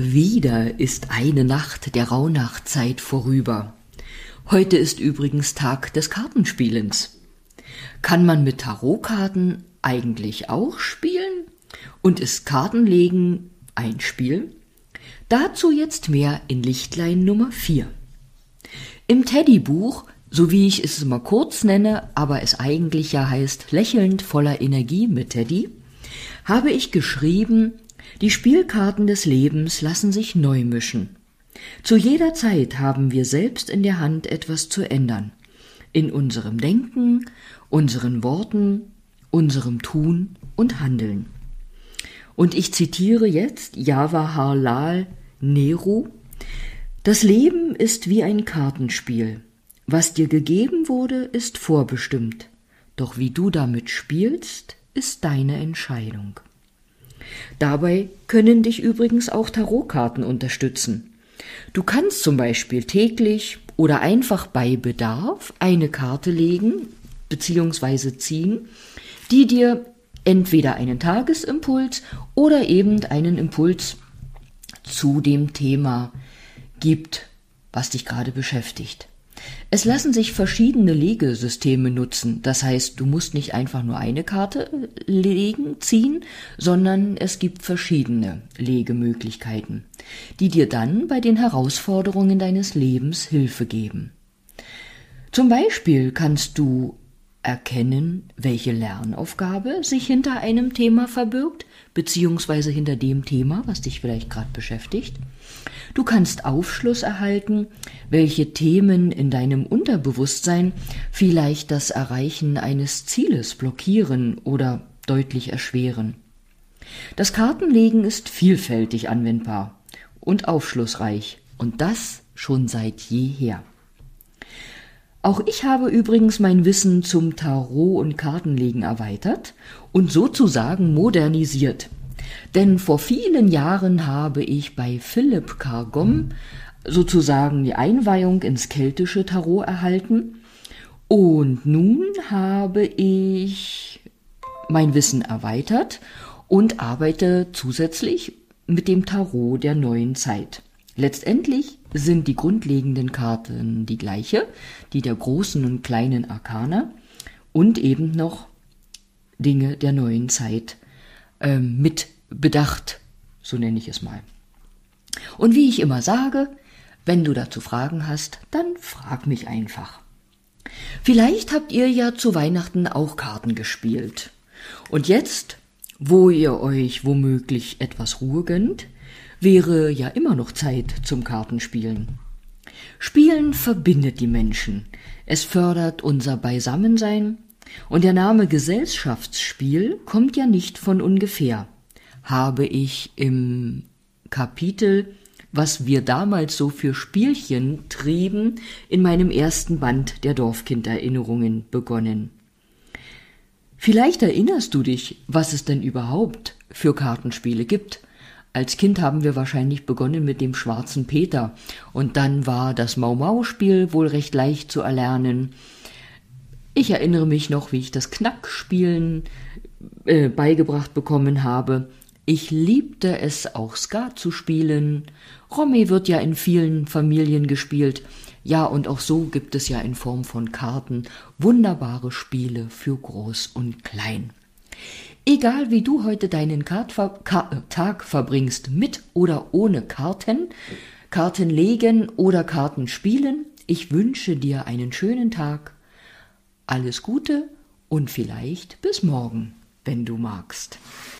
Wieder ist eine Nacht der Rauhnachtzeit vorüber. Heute ist übrigens Tag des Kartenspielens. Kann man mit Tarotkarten eigentlich auch spielen? Und ist Kartenlegen ein Spiel? Dazu jetzt mehr in Lichtlein Nummer 4. Im Teddybuch, so wie ich es immer kurz nenne, aber es eigentlich ja heißt lächelnd voller Energie mit Teddy, habe ich geschrieben, die Spielkarten des Lebens lassen sich neu mischen. Zu jeder Zeit haben wir selbst in der Hand etwas zu ändern. In unserem Denken, unseren Worten, unserem Tun und Handeln. Und ich zitiere jetzt Jawaharlal Nehru. Das Leben ist wie ein Kartenspiel. Was dir gegeben wurde, ist vorbestimmt. Doch wie du damit spielst, ist deine Entscheidung. Dabei können dich übrigens auch Tarotkarten unterstützen. Du kannst zum Beispiel täglich oder einfach bei Bedarf eine Karte legen bzw. ziehen, die dir entweder einen Tagesimpuls oder eben einen Impuls zu dem Thema gibt, was dich gerade beschäftigt. Es lassen sich verschiedene Legesysteme nutzen. Das heißt, du musst nicht einfach nur eine Karte legen, ziehen, sondern es gibt verschiedene Legemöglichkeiten, die dir dann bei den Herausforderungen deines Lebens Hilfe geben. Zum Beispiel kannst du erkennen, welche Lernaufgabe sich hinter einem Thema verbirgt, beziehungsweise hinter dem Thema, was dich vielleicht gerade beschäftigt. Du kannst Aufschluss erhalten, welche Themen in deinem Unterbewusstsein vielleicht das Erreichen eines Zieles blockieren oder deutlich erschweren. Das Kartenlegen ist vielfältig anwendbar und aufschlussreich, und das schon seit jeher. Auch ich habe übrigens mein Wissen zum Tarot und Kartenlegen erweitert und sozusagen modernisiert. Denn vor vielen Jahren habe ich bei Philipp Cargom sozusagen die Einweihung ins keltische Tarot erhalten. Und nun habe ich mein Wissen erweitert und arbeite zusätzlich mit dem Tarot der neuen Zeit. Letztendlich sind die grundlegenden Karten die gleiche, die der großen und kleinen Arkana und eben noch Dinge der neuen Zeit äh, mit Bedacht, so nenne ich es mal. Und wie ich immer sage, wenn du dazu Fragen hast, dann frag mich einfach. Vielleicht habt ihr ja zu Weihnachten auch Karten gespielt. Und jetzt, wo ihr euch womöglich etwas Ruhe gönnt, wäre ja immer noch Zeit zum Kartenspielen. Spielen verbindet die Menschen. Es fördert unser Beisammensein. Und der Name Gesellschaftsspiel kommt ja nicht von ungefähr. Habe ich im Kapitel, was wir damals so für Spielchen trieben, in meinem ersten Band der Dorfkinderinnerungen begonnen. Vielleicht erinnerst du dich, was es denn überhaupt für Kartenspiele gibt als Kind haben wir wahrscheinlich begonnen mit dem schwarzen Peter und dann war das Mau-Mau-Spiel wohl recht leicht zu erlernen. Ich erinnere mich noch, wie ich das Knackspielen äh, beigebracht bekommen habe. Ich liebte es auch Skat zu spielen. Romy wird ja in vielen Familien gespielt. Ja, und auch so gibt es ja in Form von Karten wunderbare Spiele für Groß und Klein. Egal wie du heute deinen Kartver Ka Tag verbringst, mit oder ohne Karten, Karten legen oder Karten spielen, ich wünsche dir einen schönen Tag, alles Gute und vielleicht bis morgen, wenn du magst.